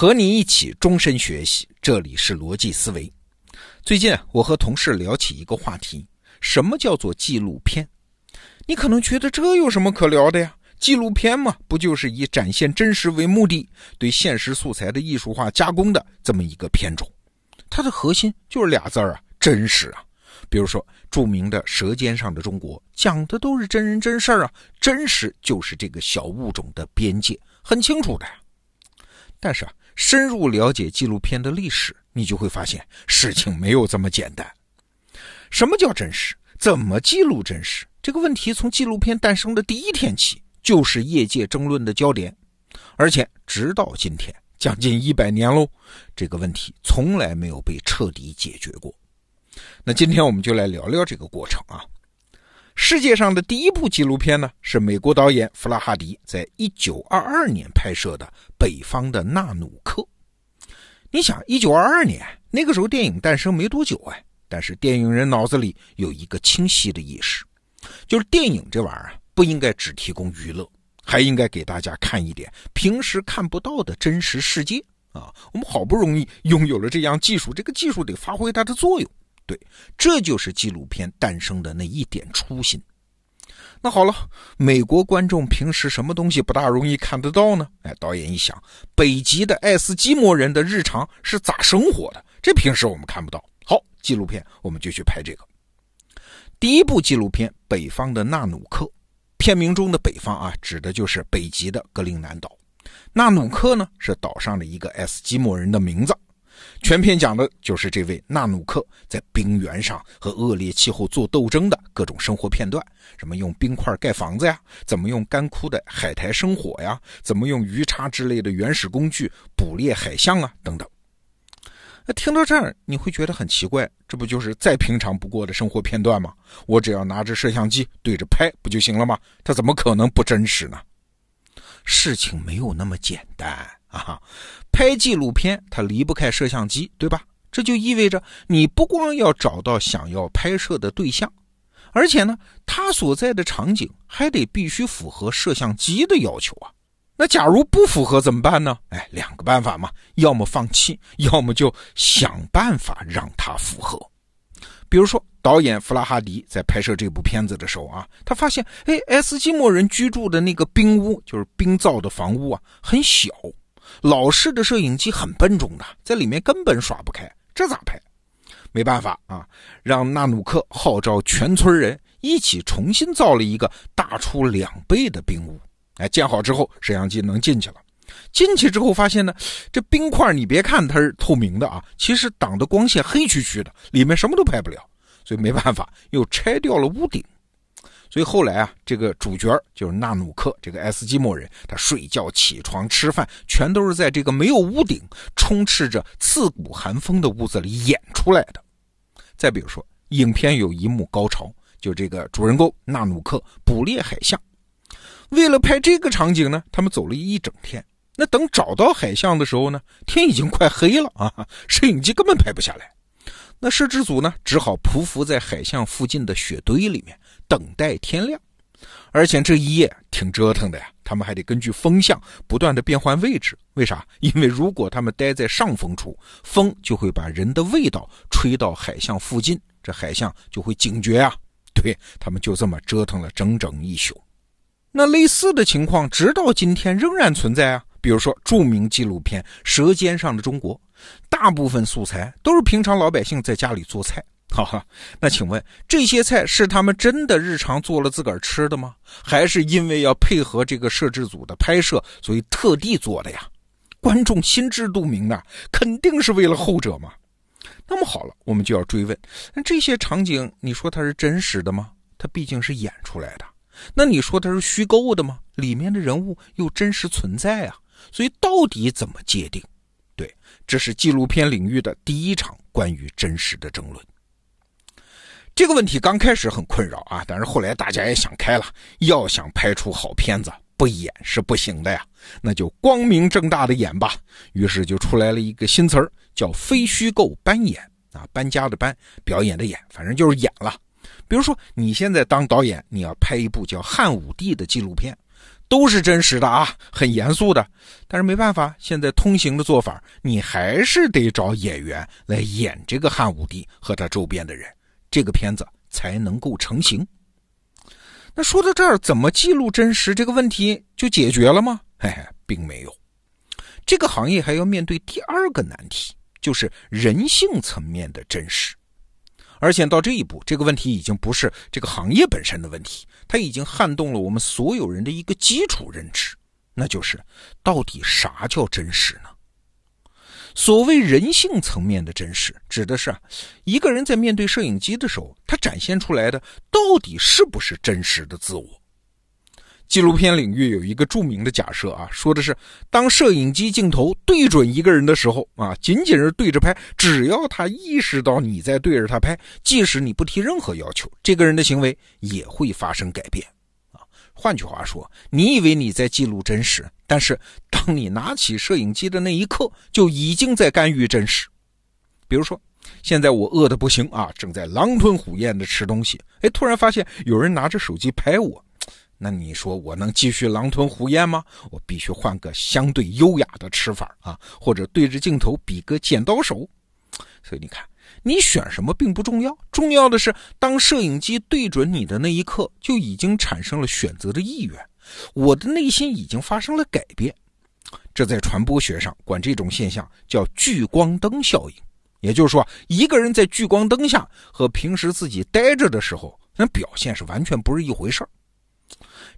和你一起终身学习，这里是逻辑思维。最近，我和同事聊起一个话题：什么叫做纪录片？你可能觉得这有什么可聊的呀？纪录片嘛，不就是以展现真实为目的，对现实素材的艺术化加工的这么一个片种？它的核心就是俩字儿啊，真实啊。比如说著名的《舌尖上的中国》，讲的都是真人真事儿啊，真实就是这个小物种的边界，很清楚的呀。但是啊。深入了解纪录片的历史，你就会发现事情没有这么简单。什么叫真实？怎么记录真实？这个问题从纪录片诞生的第一天起，就是业界争论的焦点，而且直到今天，将近一百年喽，这个问题从来没有被彻底解决过。那今天我们就来聊聊这个过程啊。世界上的第一部纪录片呢，是美国导演弗拉哈迪在1922年拍摄的《北方的纳努克》。你想，1922年那个时候电影诞生没多久哎，但是电影人脑子里有一个清晰的意识，就是电影这玩意儿不应该只提供娱乐，还应该给大家看一点平时看不到的真实世界啊！我们好不容易拥有了这样技术，这个技术得发挥它的作用。对，这就是纪录片诞生的那一点初心。那好了，美国观众平时什么东西不大容易看得到呢？哎，导演一想，北极的爱斯基摩人的日常是咋生活的？这平时我们看不到。好，纪录片我们就去拍这个。第一部纪录片《北方的纳努克》，片名中的北方啊，指的就是北极的格陵兰岛。纳努克呢，是岛上的一个爱斯基摩人的名字。全片讲的就是这位纳努克在冰原上和恶劣气候做斗争的各种生活片段，什么用冰块盖房子呀，怎么用干枯的海苔生火呀，怎么用鱼叉之类的原始工具捕猎海象啊，等等。那听到这儿，你会觉得很奇怪，这不就是再平常不过的生活片段吗？我只要拿着摄像机对着拍不就行了吗？它怎么可能不真实呢？事情没有那么简单啊！拍纪录片，它离不开摄像机，对吧？这就意味着你不光要找到想要拍摄的对象，而且呢，他所在的场景还得必须符合摄像机的要求啊。那假如不符合怎么办呢？哎，两个办法嘛，要么放弃，要么就想办法让它符合。比如说，导演弗拉哈迪在拍摄这部片子的时候啊，他发现，哎，爱斯基摩人居住的那个冰屋，就是冰造的房屋啊，很小。老式的摄影机很笨重的，在里面根本耍不开，这咋拍？没办法啊，让纳努克号召全村人一起重新造了一个大出两倍的冰屋。哎，建好之后，摄像机能进去了。进去之后发现呢，这冰块你别看它是透明的啊，其实挡的光线黑黢黢的，里面什么都拍不了。所以没办法，又拆掉了屋顶。所以后来啊，这个主角就是纳努克这个爱斯基摩人，他睡觉、起床、吃饭，全都是在这个没有屋顶、充斥着刺骨寒风的屋子里演出来的。再比如说，影片有一幕高潮，就这个主人公纳努克捕猎海象。为了拍这个场景呢，他们走了一整天。那等找到海象的时候呢，天已经快黑了啊，摄影机根本拍不下来。那摄制组呢，只好匍匐在海象附近的雪堆里面。等待天亮，而且这一夜挺折腾的呀。他们还得根据风向不断的变换位置。为啥？因为如果他们待在上风处，风就会把人的味道吹到海象附近，这海象就会警觉啊。对他们就这么折腾了整整一宿。那类似的情况直到今天仍然存在啊。比如说著名纪录片《舌尖上的中国》，大部分素材都是平常老百姓在家里做菜。好哈，那请问这些菜是他们真的日常做了自个儿吃的吗？还是因为要配合这个摄制组的拍摄，所以特地做的呀？观众心知肚明的，肯定是为了后者嘛。那么好了，我们就要追问：那这些场景，你说它是真实的吗？它毕竟是演出来的。那你说它是虚构的吗？里面的人物又真实存在啊？所以到底怎么界定？对，这是纪录片领域的第一场关于真实的争论。这个问题刚开始很困扰啊，但是后来大家也想开了，要想拍出好片子，不演是不行的呀，那就光明正大的演吧。于是就出来了一个新词儿，叫非虚构搬演啊，搬家的搬，表演的演，反正就是演了。比如说你现在当导演，你要拍一部叫《汉武帝》的纪录片，都是真实的啊，很严肃的。但是没办法，现在通行的做法，你还是得找演员来演这个汉武帝和他周边的人，这个片子才能够成型。那说到这儿，怎么记录真实这个问题就解决了吗？嘿嘿，并没有。这个行业还要面对第二个难题，就是人性层面的真实。而且到这一步，这个问题已经不是这个行业本身的问题，它已经撼动了我们所有人的一个基础认知，那就是到底啥叫真实呢？所谓人性层面的真实，指的是啊，一个人在面对摄影机的时候，他展现出来的到底是不是真实的自我？纪录片领域有一个著名的假设啊，说的是，当摄影机镜头对准一个人的时候啊，仅仅是对着拍，只要他意识到你在对着他拍，即使你不提任何要求，这个人的行为也会发生改变。换句话说，你以为你在记录真实，但是当你拿起摄影机的那一刻，就已经在干预真实。比如说，现在我饿得不行啊，正在狼吞虎咽的吃东西，哎，突然发现有人拿着手机拍我。那你说我能继续狼吞虎咽吗？我必须换个相对优雅的吃法啊，或者对着镜头比个剪刀手。所以你看，你选什么并不重要，重要的是当摄影机对准你的那一刻，就已经产生了选择的意愿。我的内心已经发生了改变。这在传播学上管这种现象叫聚光灯效应。也就是说，一个人在聚光灯下和平时自己待着的时候，那表现是完全不是一回事儿。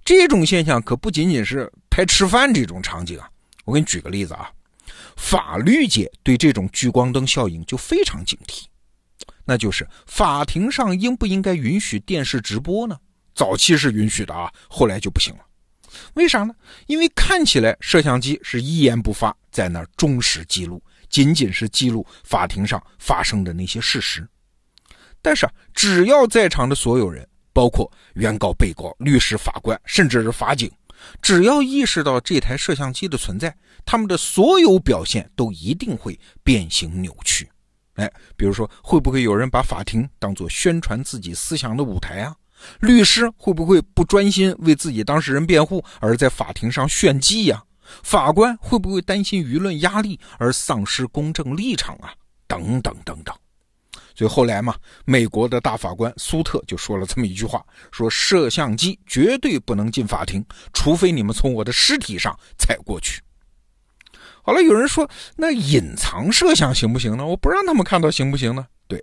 这种现象可不仅仅是拍吃饭这种场景啊，我给你举个例子啊，法律界对这种聚光灯效应就非常警惕，那就是法庭上应不应该允许电视直播呢？早期是允许的啊，后来就不行了。为啥呢？因为看起来摄像机是一言不发，在那儿忠实记录，仅仅是记录法庭上发生的那些事实，但是啊，只要在场的所有人。包括原告、被告、律师、法官，甚至是法警，只要意识到这台摄像机的存在，他们的所有表现都一定会变形扭曲。哎，比如说，会不会有人把法庭当作宣传自己思想的舞台啊？律师会不会不专心为自己当事人辩护，而在法庭上炫技呀？法官会不会担心舆论压力而丧失公正立场啊？等等等等。所以后来嘛，美国的大法官苏特就说了这么一句话：说摄像机绝对不能进法庭，除非你们从我的尸体上踩过去。好了，有人说那隐藏摄像行不行呢？我不让他们看到行不行呢？对，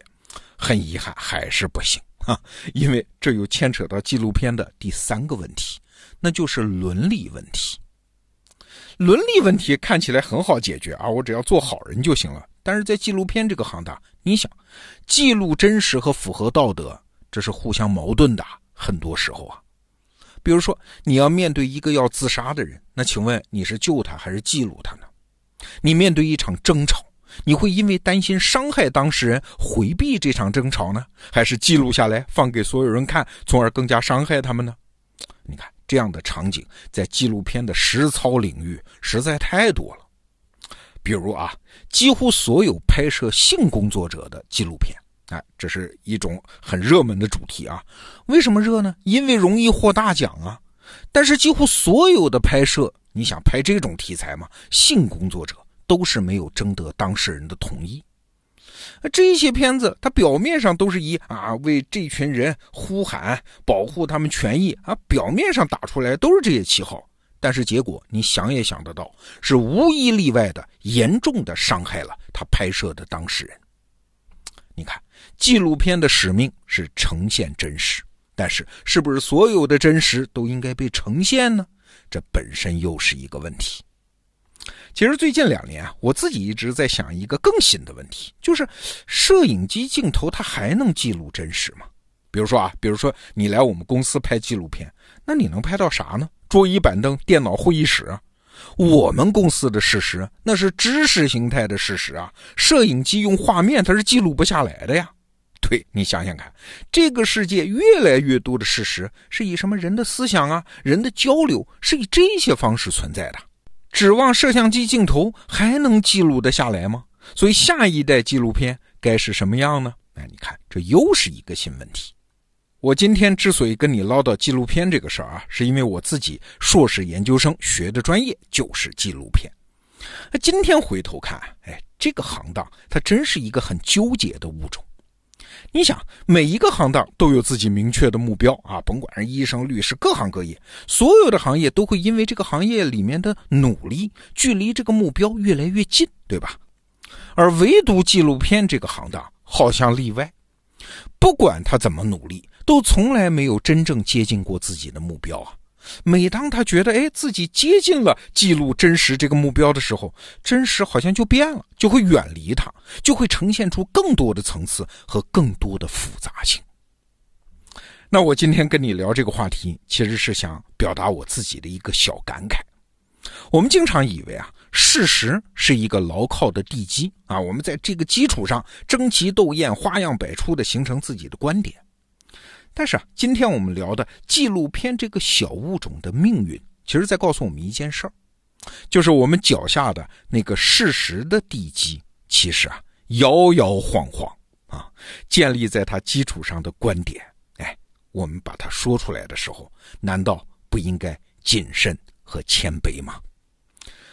很遗憾还是不行啊，因为这又牵扯到纪录片的第三个问题，那就是伦理问题。伦理问题看起来很好解决啊，我只要做好人就行了。但是在纪录片这个行当，你想，记录真实和符合道德，这是互相矛盾的。很多时候啊，比如说你要面对一个要自杀的人，那请问你是救他还是记录他呢？你面对一场争吵，你会因为担心伤害当事人回避这场争吵呢，还是记录下来放给所有人看，从而更加伤害他们呢？你看这样的场景在纪录片的实操领域实在太多了。比如啊，几乎所有拍摄性工作者的纪录片，哎，这是一种很热门的主题啊。为什么热呢？因为容易获大奖啊。但是几乎所有的拍摄，你想拍这种题材嘛，性工作者都是没有征得当事人的同意。这些片子，它表面上都是以啊为这群人呼喊、保护他们权益啊，表面上打出来都是这些旗号。但是结果，你想也想得到，是无一例外的严重的伤害了他拍摄的当事人。你看，纪录片的使命是呈现真实，但是是不是所有的真实都应该被呈现呢？这本身又是一个问题。其实最近两年啊，我自己一直在想一个更新的问题，就是摄影机镜头它还能记录真实吗？比如说啊，比如说你来我们公司拍纪录片，那你能拍到啥呢？桌椅板凳、电脑会议室，我们公司的事实那是知识形态的事实啊。摄影机用画面它是记录不下来的呀。对你想想看，这个世界越来越多的事实是以什么人的思想啊、人的交流是以这些方式存在的。指望摄像机镜头还能记录得下来吗？所以下一代纪录片该是什么样呢？哎，你看，这又是一个新问题。我今天之所以跟你唠叨纪录片这个事儿啊，是因为我自己硕士研究生学的专业就是纪录片。那今天回头看，哎，这个行当它真是一个很纠结的物种。你想，每一个行当都有自己明确的目标啊，甭管是医生、律师，各行各业，所有的行业都会因为这个行业里面的努力，距离这个目标越来越近，对吧？而唯独纪录片这个行当好像例外，不管他怎么努力，都从来没有真正接近过自己的目标啊。每当他觉得哎自己接近了记录真实这个目标的时候，真实好像就变了，就会远离他，就会呈现出更多的层次和更多的复杂性。那我今天跟你聊这个话题，其实是想表达我自己的一个小感慨。我们经常以为啊，事实是一个牢靠的地基啊，我们在这个基础上争奇斗艳、花样百出的形成自己的观点。但是啊，今天我们聊的纪录片这个小物种的命运，其实在告诉我们一件事儿，就是我们脚下的那个事实的地基，其实啊摇摇晃晃啊，建立在它基础上的观点，哎，我们把它说出来的时候，难道不应该谨慎和谦卑吗？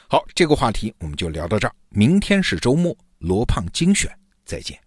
好，这个话题我们就聊到这儿，明天是周末，罗胖精选，再见。